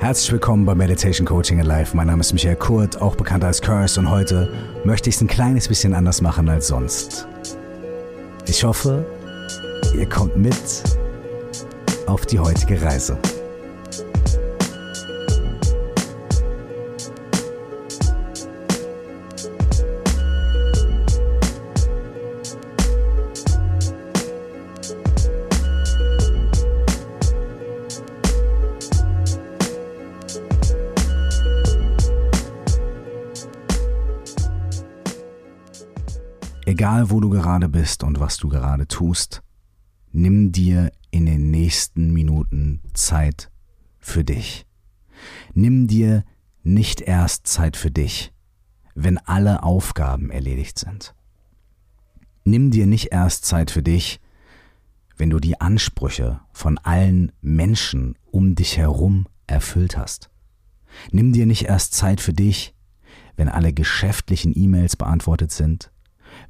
Herzlich willkommen bei Meditation Coaching Alive. Mein Name ist Michael Kurt, auch bekannt als Curse, und heute möchte ich es ein kleines bisschen anders machen als sonst. Ich hoffe, ihr kommt mit auf die heutige Reise. Egal wo du gerade bist und was du gerade tust, nimm dir in den nächsten Minuten Zeit für dich. Nimm dir nicht erst Zeit für dich, wenn alle Aufgaben erledigt sind. Nimm dir nicht erst Zeit für dich, wenn du die Ansprüche von allen Menschen um dich herum erfüllt hast. Nimm dir nicht erst Zeit für dich, wenn alle geschäftlichen E-Mails beantwortet sind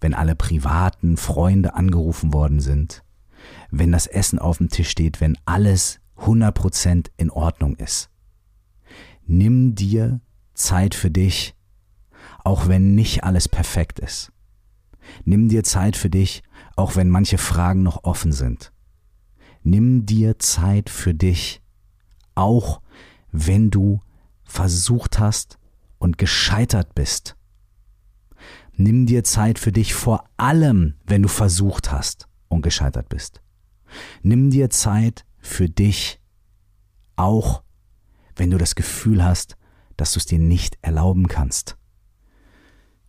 wenn alle privaten Freunde angerufen worden sind, wenn das Essen auf dem Tisch steht, wenn alles 100% in Ordnung ist. Nimm dir Zeit für dich, auch wenn nicht alles perfekt ist. Nimm dir Zeit für dich, auch wenn manche Fragen noch offen sind. Nimm dir Zeit für dich, auch wenn du versucht hast und gescheitert bist Nimm dir Zeit für dich vor allem, wenn du versucht hast und gescheitert bist. Nimm dir Zeit für dich, auch wenn du das Gefühl hast, dass du es dir nicht erlauben kannst.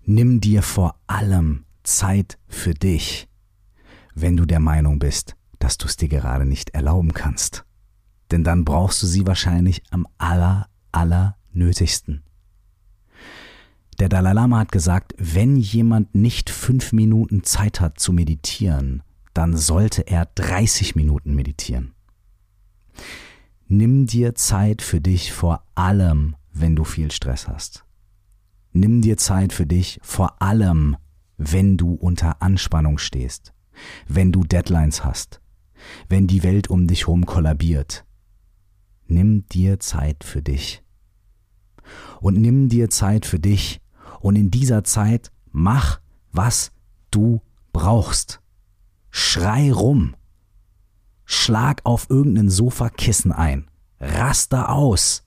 Nimm dir vor allem Zeit für dich, wenn du der Meinung bist, dass du es dir gerade nicht erlauben kannst. Denn dann brauchst du sie wahrscheinlich am aller, aller nötigsten. Der Dalai Lama hat gesagt, wenn jemand nicht fünf Minuten Zeit hat zu meditieren, dann sollte er 30 Minuten meditieren. Nimm dir Zeit für dich vor allem, wenn du viel Stress hast. Nimm dir Zeit für dich vor allem, wenn du unter Anspannung stehst, wenn du Deadlines hast, wenn die Welt um dich herum kollabiert. Nimm dir Zeit für dich. Und nimm dir Zeit für dich, und in dieser Zeit mach, was du brauchst. Schrei rum. Schlag auf irgendein Sofakissen ein. Raster aus.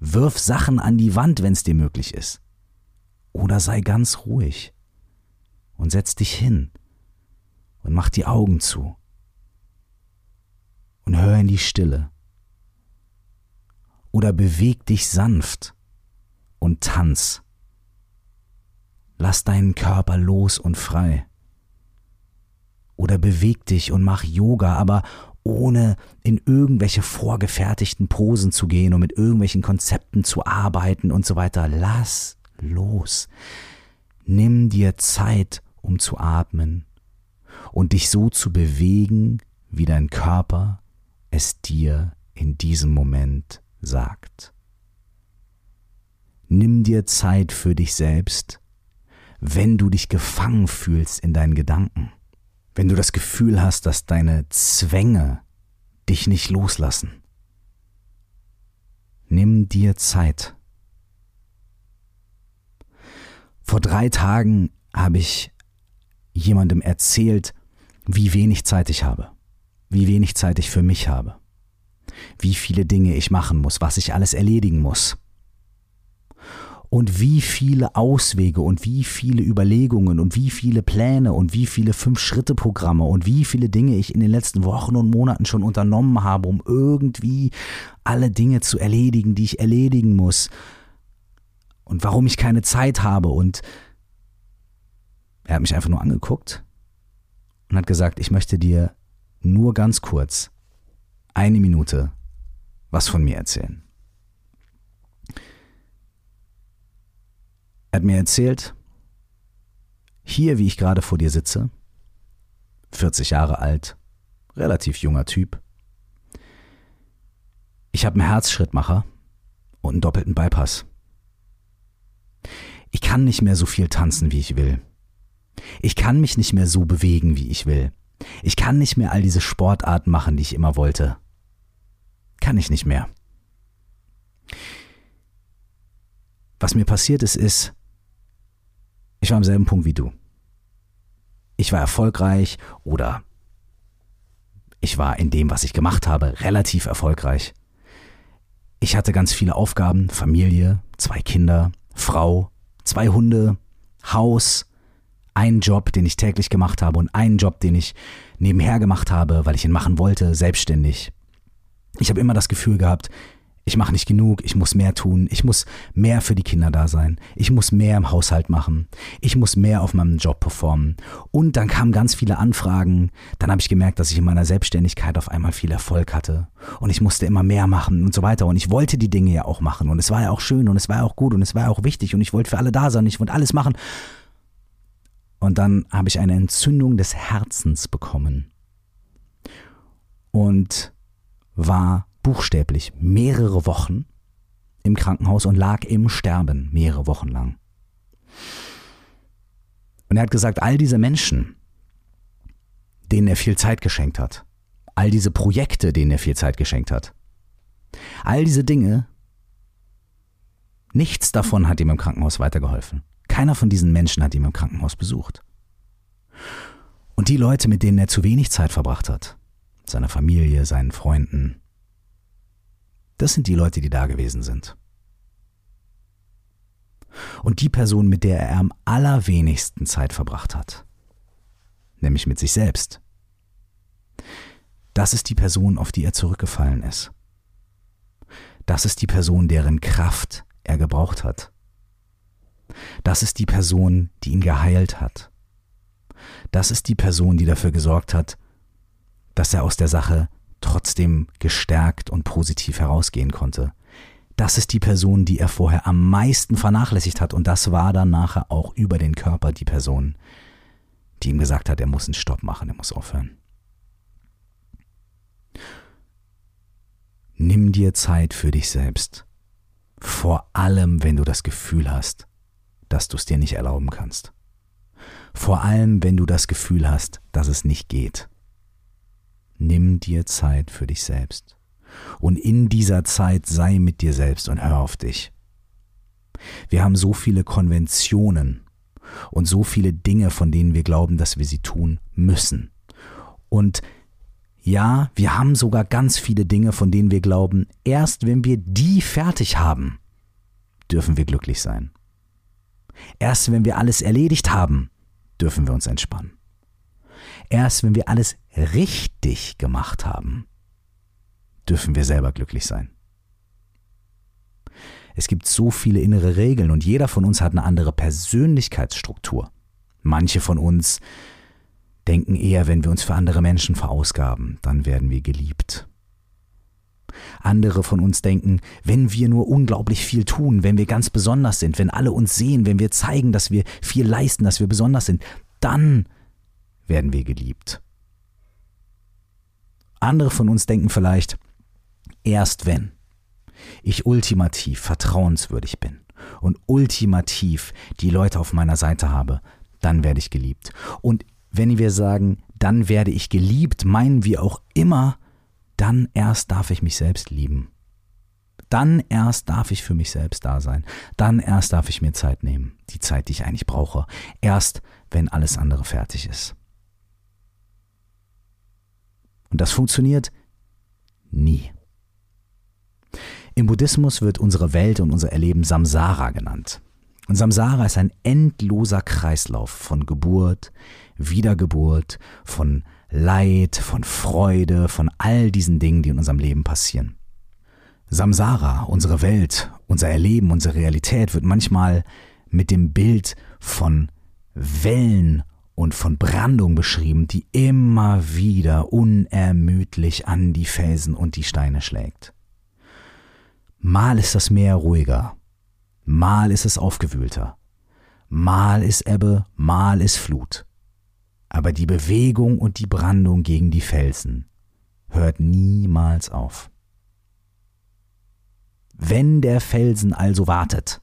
Wirf Sachen an die Wand, wenn es dir möglich ist. Oder sei ganz ruhig und setz dich hin und mach die Augen zu und hör in die Stille. Oder beweg dich sanft und tanz. Lass deinen Körper los und frei. Oder beweg dich und mach Yoga, aber ohne in irgendwelche vorgefertigten Posen zu gehen und mit irgendwelchen Konzepten zu arbeiten und so weiter. Lass los. Nimm dir Zeit, um zu atmen und dich so zu bewegen, wie dein Körper es dir in diesem Moment sagt. Nimm dir Zeit für dich selbst wenn du dich gefangen fühlst in deinen Gedanken, wenn du das Gefühl hast, dass deine Zwänge dich nicht loslassen. Nimm dir Zeit. Vor drei Tagen habe ich jemandem erzählt, wie wenig Zeit ich habe, wie wenig Zeit ich für mich habe, wie viele Dinge ich machen muss, was ich alles erledigen muss und wie viele Auswege und wie viele Überlegungen und wie viele Pläne und wie viele Fünf-Schritte-Programme und wie viele Dinge ich in den letzten Wochen und Monaten schon unternommen habe, um irgendwie alle Dinge zu erledigen, die ich erledigen muss. Und warum ich keine Zeit habe. Und er hat mich einfach nur angeguckt und hat gesagt, ich möchte dir nur ganz kurz eine Minute was von mir erzählen. Er hat mir erzählt, hier wie ich gerade vor dir sitze, 40 Jahre alt, relativ junger Typ. Ich habe einen Herzschrittmacher und einen doppelten Bypass. Ich kann nicht mehr so viel tanzen, wie ich will. Ich kann mich nicht mehr so bewegen, wie ich will. Ich kann nicht mehr all diese Sportarten machen, die ich immer wollte. Kann ich nicht mehr. Was mir passiert ist, ist, ich war am selben Punkt wie du. Ich war erfolgreich oder ich war in dem, was ich gemacht habe, relativ erfolgreich. Ich hatte ganz viele Aufgaben, Familie, zwei Kinder, Frau, zwei Hunde, Haus, einen Job, den ich täglich gemacht habe und einen Job, den ich nebenher gemacht habe, weil ich ihn machen wollte, selbstständig. Ich habe immer das Gefühl gehabt, ich mache nicht genug, ich muss mehr tun, ich muss mehr für die Kinder da sein, ich muss mehr im Haushalt machen, ich muss mehr auf meinem Job performen. Und dann kamen ganz viele Anfragen, dann habe ich gemerkt, dass ich in meiner Selbstständigkeit auf einmal viel Erfolg hatte. Und ich musste immer mehr machen und so weiter. Und ich wollte die Dinge ja auch machen. Und es war ja auch schön und es war auch gut und es war auch wichtig. Und ich wollte für alle da sein, ich wollte alles machen. Und dann habe ich eine Entzündung des Herzens bekommen. Und war buchstäblich mehrere Wochen im Krankenhaus und lag im Sterben mehrere Wochen lang. Und er hat gesagt, all diese Menschen, denen er viel Zeit geschenkt hat, all diese Projekte, denen er viel Zeit geschenkt hat, all diese Dinge, nichts davon hat ihm im Krankenhaus weitergeholfen. Keiner von diesen Menschen hat ihn im Krankenhaus besucht. Und die Leute, mit denen er zu wenig Zeit verbracht hat, seiner Familie, seinen Freunden, das sind die Leute, die da gewesen sind. Und die Person, mit der er am allerwenigsten Zeit verbracht hat, nämlich mit sich selbst, das ist die Person, auf die er zurückgefallen ist. Das ist die Person, deren Kraft er gebraucht hat. Das ist die Person, die ihn geheilt hat. Das ist die Person, die dafür gesorgt hat, dass er aus der Sache trotzdem gestärkt und positiv herausgehen konnte. Das ist die Person, die er vorher am meisten vernachlässigt hat und das war dann nachher auch über den Körper die Person, die ihm gesagt hat, er muss einen Stopp machen, er muss aufhören. Nimm dir Zeit für dich selbst. Vor allem, wenn du das Gefühl hast, dass du es dir nicht erlauben kannst. Vor allem, wenn du das Gefühl hast, dass es nicht geht. Nimm dir Zeit für dich selbst. Und in dieser Zeit sei mit dir selbst und hör auf dich. Wir haben so viele Konventionen und so viele Dinge, von denen wir glauben, dass wir sie tun müssen. Und ja, wir haben sogar ganz viele Dinge, von denen wir glauben, erst wenn wir die fertig haben, dürfen wir glücklich sein. Erst wenn wir alles erledigt haben, dürfen wir uns entspannen. Erst wenn wir alles richtig gemacht haben, dürfen wir selber glücklich sein. Es gibt so viele innere Regeln und jeder von uns hat eine andere Persönlichkeitsstruktur. Manche von uns denken eher, wenn wir uns für andere Menschen verausgaben, dann werden wir geliebt. Andere von uns denken, wenn wir nur unglaublich viel tun, wenn wir ganz besonders sind, wenn alle uns sehen, wenn wir zeigen, dass wir viel leisten, dass wir besonders sind, dann werden wir geliebt. Andere von uns denken vielleicht, erst wenn ich ultimativ vertrauenswürdig bin und ultimativ die Leute auf meiner Seite habe, dann werde ich geliebt. Und wenn wir sagen, dann werde ich geliebt, meinen wir auch immer, dann erst darf ich mich selbst lieben. Dann erst darf ich für mich selbst da sein. Dann erst darf ich mir Zeit nehmen. Die Zeit, die ich eigentlich brauche. Erst, wenn alles andere fertig ist. Und das funktioniert nie. Im Buddhismus wird unsere Welt und unser Erleben Samsara genannt. Und Samsara ist ein endloser Kreislauf von Geburt, Wiedergeburt, von Leid, von Freude, von all diesen Dingen, die in unserem Leben passieren. Samsara, unsere Welt, unser Erleben, unsere Realität wird manchmal mit dem Bild von Wellen und von Brandung beschrieben, die immer wieder unermüdlich an die Felsen und die Steine schlägt. Mal ist das Meer ruhiger, mal ist es aufgewühlter, mal ist Ebbe, mal ist Flut. Aber die Bewegung und die Brandung gegen die Felsen hört niemals auf. Wenn der Felsen also wartet,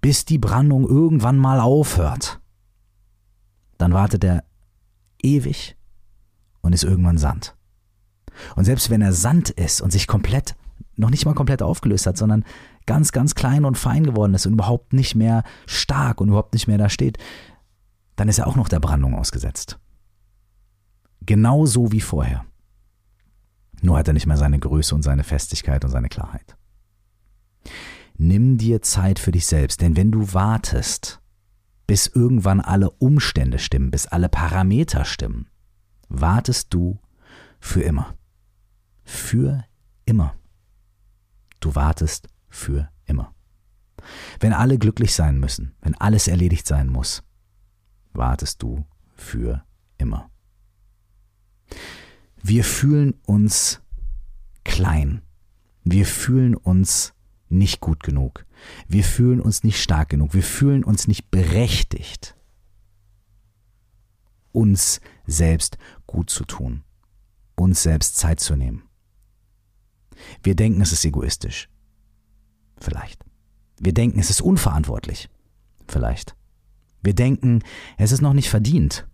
bis die Brandung irgendwann mal aufhört, dann wartet er ewig und ist irgendwann Sand. Und selbst wenn er Sand ist und sich komplett noch nicht mal komplett aufgelöst hat, sondern ganz, ganz klein und fein geworden ist und überhaupt nicht mehr stark und überhaupt nicht mehr da steht, dann ist er auch noch der Brandung ausgesetzt. Genauso wie vorher. Nur hat er nicht mehr seine Größe und seine Festigkeit und seine Klarheit. Nimm dir Zeit für dich selbst, denn wenn du wartest, bis irgendwann alle Umstände stimmen, bis alle Parameter stimmen, wartest du für immer. Für immer. Du wartest für immer. Wenn alle glücklich sein müssen, wenn alles erledigt sein muss, wartest du für immer. Wir fühlen uns klein. Wir fühlen uns nicht gut genug. Wir fühlen uns nicht stark genug. Wir fühlen uns nicht berechtigt, uns selbst gut zu tun, uns selbst Zeit zu nehmen. Wir denken, es ist egoistisch. Vielleicht. Wir denken, es ist unverantwortlich. Vielleicht. Wir denken, es ist noch nicht verdient.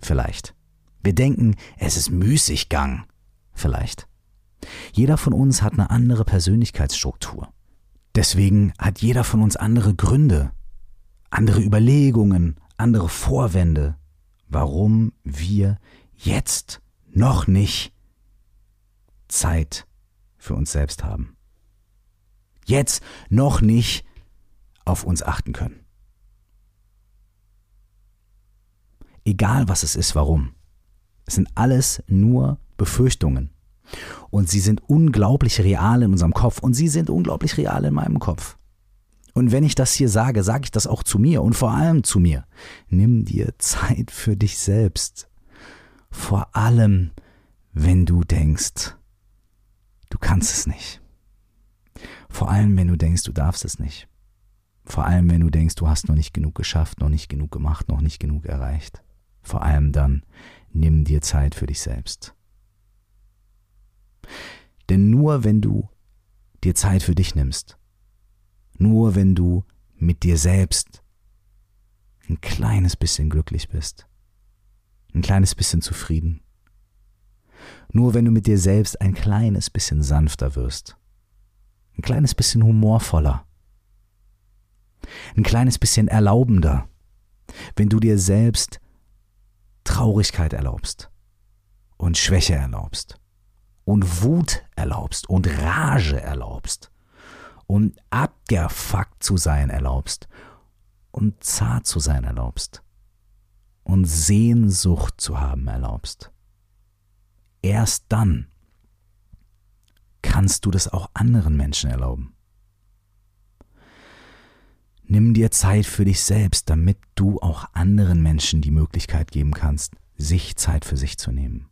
Vielleicht. Wir denken, es ist Müßiggang. Vielleicht. Jeder von uns hat eine andere Persönlichkeitsstruktur. Deswegen hat jeder von uns andere Gründe, andere Überlegungen, andere Vorwände, warum wir jetzt noch nicht Zeit für uns selbst haben. Jetzt noch nicht auf uns achten können. Egal was es ist, warum. Es sind alles nur Befürchtungen. Und sie sind unglaublich real in unserem Kopf und sie sind unglaublich real in meinem Kopf. Und wenn ich das hier sage, sage ich das auch zu mir und vor allem zu mir. Nimm dir Zeit für dich selbst. Vor allem, wenn du denkst, du kannst es nicht. Vor allem, wenn du denkst, du darfst es nicht. Vor allem, wenn du denkst, du hast noch nicht genug geschafft, noch nicht genug gemacht, noch nicht genug erreicht. Vor allem dann, nimm dir Zeit für dich selbst. Denn nur wenn du dir Zeit für dich nimmst, nur wenn du mit dir selbst ein kleines bisschen glücklich bist, ein kleines bisschen zufrieden, nur wenn du mit dir selbst ein kleines bisschen sanfter wirst, ein kleines bisschen humorvoller, ein kleines bisschen erlaubender, wenn du dir selbst Traurigkeit erlaubst und Schwäche erlaubst und Wut erlaubst und Rage erlaubst und abgefuckt zu sein erlaubst und zart zu sein erlaubst und Sehnsucht zu haben erlaubst. Erst dann kannst du das auch anderen Menschen erlauben. Nimm dir Zeit für dich selbst, damit du auch anderen Menschen die Möglichkeit geben kannst, sich Zeit für sich zu nehmen.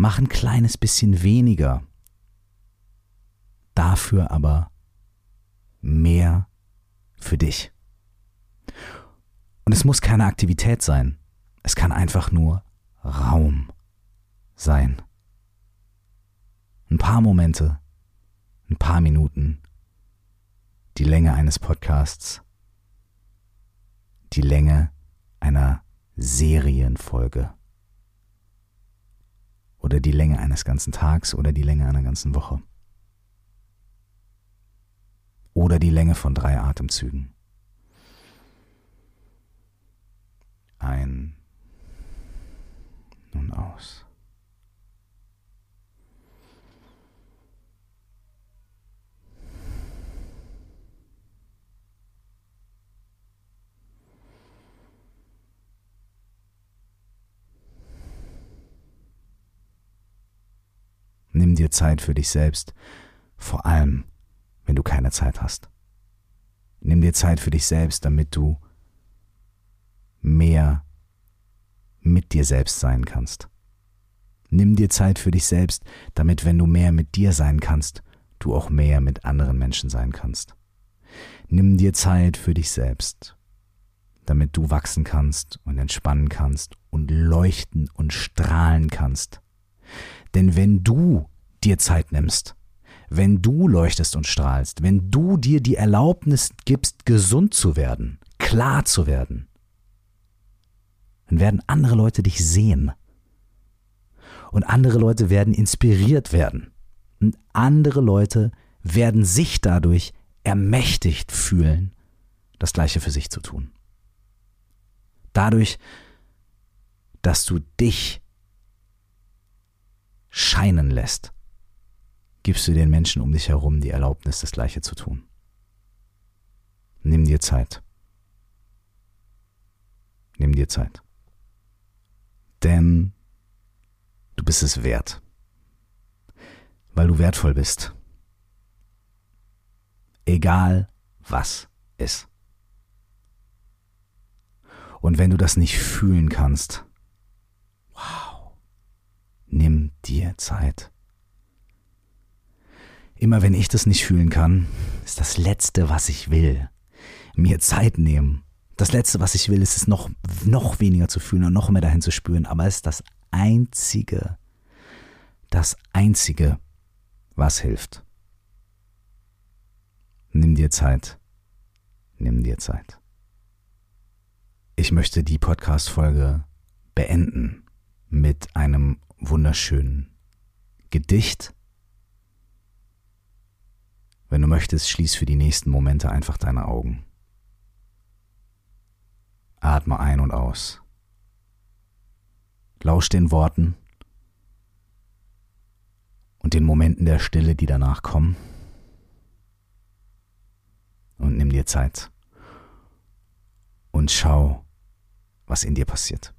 Mach ein kleines bisschen weniger, dafür aber mehr für dich. Und es muss keine Aktivität sein, es kann einfach nur Raum sein. Ein paar Momente, ein paar Minuten, die Länge eines Podcasts, die Länge einer Serienfolge oder die Länge eines ganzen Tags oder die Länge einer ganzen Woche oder die Länge von drei Atemzügen. Ein und aus. Dir Zeit für dich selbst, vor allem, wenn du keine Zeit hast. Nimm dir Zeit für dich selbst, damit du mehr mit dir selbst sein kannst. Nimm dir Zeit für dich selbst, damit wenn du mehr mit dir sein kannst, du auch mehr mit anderen Menschen sein kannst. Nimm dir Zeit für dich selbst, damit du wachsen kannst und entspannen kannst und leuchten und strahlen kannst. Denn wenn du dir Zeit nimmst, wenn du leuchtest und strahlst, wenn du dir die Erlaubnis gibst, gesund zu werden, klar zu werden, dann werden andere Leute dich sehen. Und andere Leute werden inspiriert werden. Und andere Leute werden sich dadurch ermächtigt fühlen, das Gleiche für sich zu tun. Dadurch, dass du dich scheinen lässt, gibst du den Menschen um dich herum die Erlaubnis, das Gleiche zu tun. Nimm dir Zeit. Nimm dir Zeit. Denn du bist es wert. Weil du wertvoll bist. Egal was ist. Und wenn du das nicht fühlen kannst, wow, nimm dir Zeit. Immer wenn ich das nicht fühlen kann, ist das Letzte, was ich will, mir Zeit nehmen. Das Letzte, was ich will, ist es noch, noch weniger zu fühlen und noch mehr dahin zu spüren. Aber es ist das Einzige, das Einzige, was hilft. Nimm dir Zeit. Nimm dir Zeit. Ich möchte die Podcast-Folge beenden mit einem wunderschönen Gedicht. Wenn du möchtest, schließ für die nächsten Momente einfach deine Augen. Atme ein und aus. Lausch den Worten und den Momenten der Stille, die danach kommen. Und nimm dir Zeit und schau, was in dir passiert.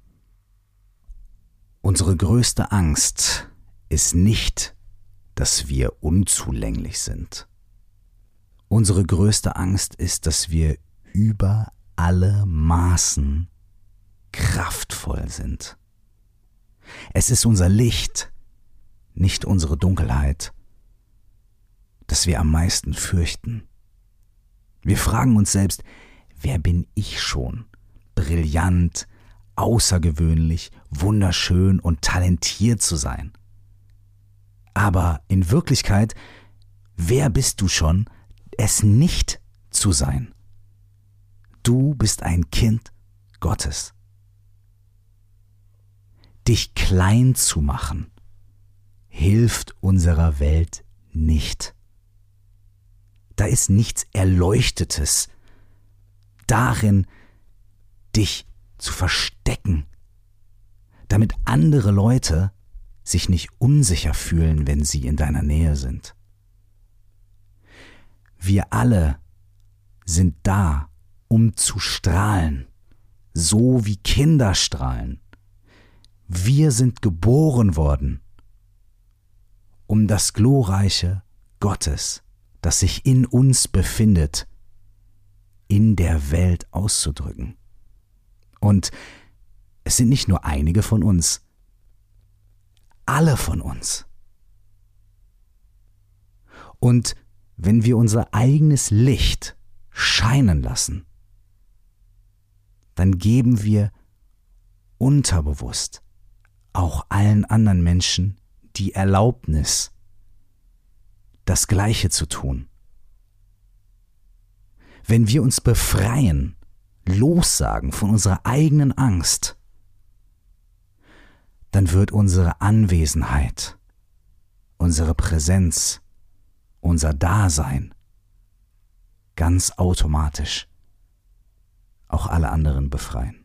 Unsere größte Angst ist nicht, dass wir unzulänglich sind. Unsere größte Angst ist, dass wir über alle Maßen kraftvoll sind. Es ist unser Licht, nicht unsere Dunkelheit, das wir am meisten fürchten. Wir fragen uns selbst, wer bin ich schon? Brillant, außergewöhnlich, wunderschön und talentiert zu sein. Aber in Wirklichkeit, wer bist du schon, es nicht zu sein? Du bist ein Kind Gottes. Dich klein zu machen, hilft unserer Welt nicht. Da ist nichts Erleuchtetes darin, dich zu verstecken, damit andere Leute sich nicht unsicher fühlen, wenn sie in deiner Nähe sind. Wir alle sind da, um zu strahlen, so wie Kinder strahlen. Wir sind geboren worden, um das glorreiche Gottes, das sich in uns befindet, in der Welt auszudrücken. Und es sind nicht nur einige von uns, alle von uns. Und wenn wir unser eigenes Licht scheinen lassen, dann geben wir unterbewusst auch allen anderen Menschen die Erlaubnis, das Gleiche zu tun. Wenn wir uns befreien, lossagen von unserer eigenen Angst, dann wird unsere Anwesenheit, unsere Präsenz, unser Dasein ganz automatisch auch alle anderen befreien.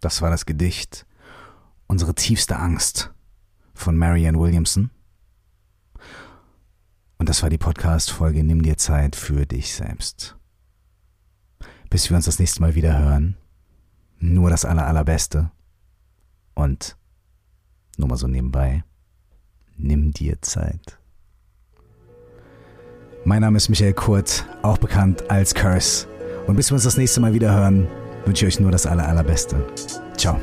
Das war das Gedicht Unsere tiefste Angst von Marianne Williamson. Und das war die Podcast-Folge Nimm dir Zeit für dich selbst. Bis wir uns das nächste Mal wieder hören. Nur das aller, allerbeste. Und nur mal so nebenbei. Nimm dir Zeit. Mein Name ist Michael Kurt, auch bekannt als Curse. Und bis wir uns das nächste Mal wieder hören, wünsche ich euch nur das Aller, Allerbeste. Ciao.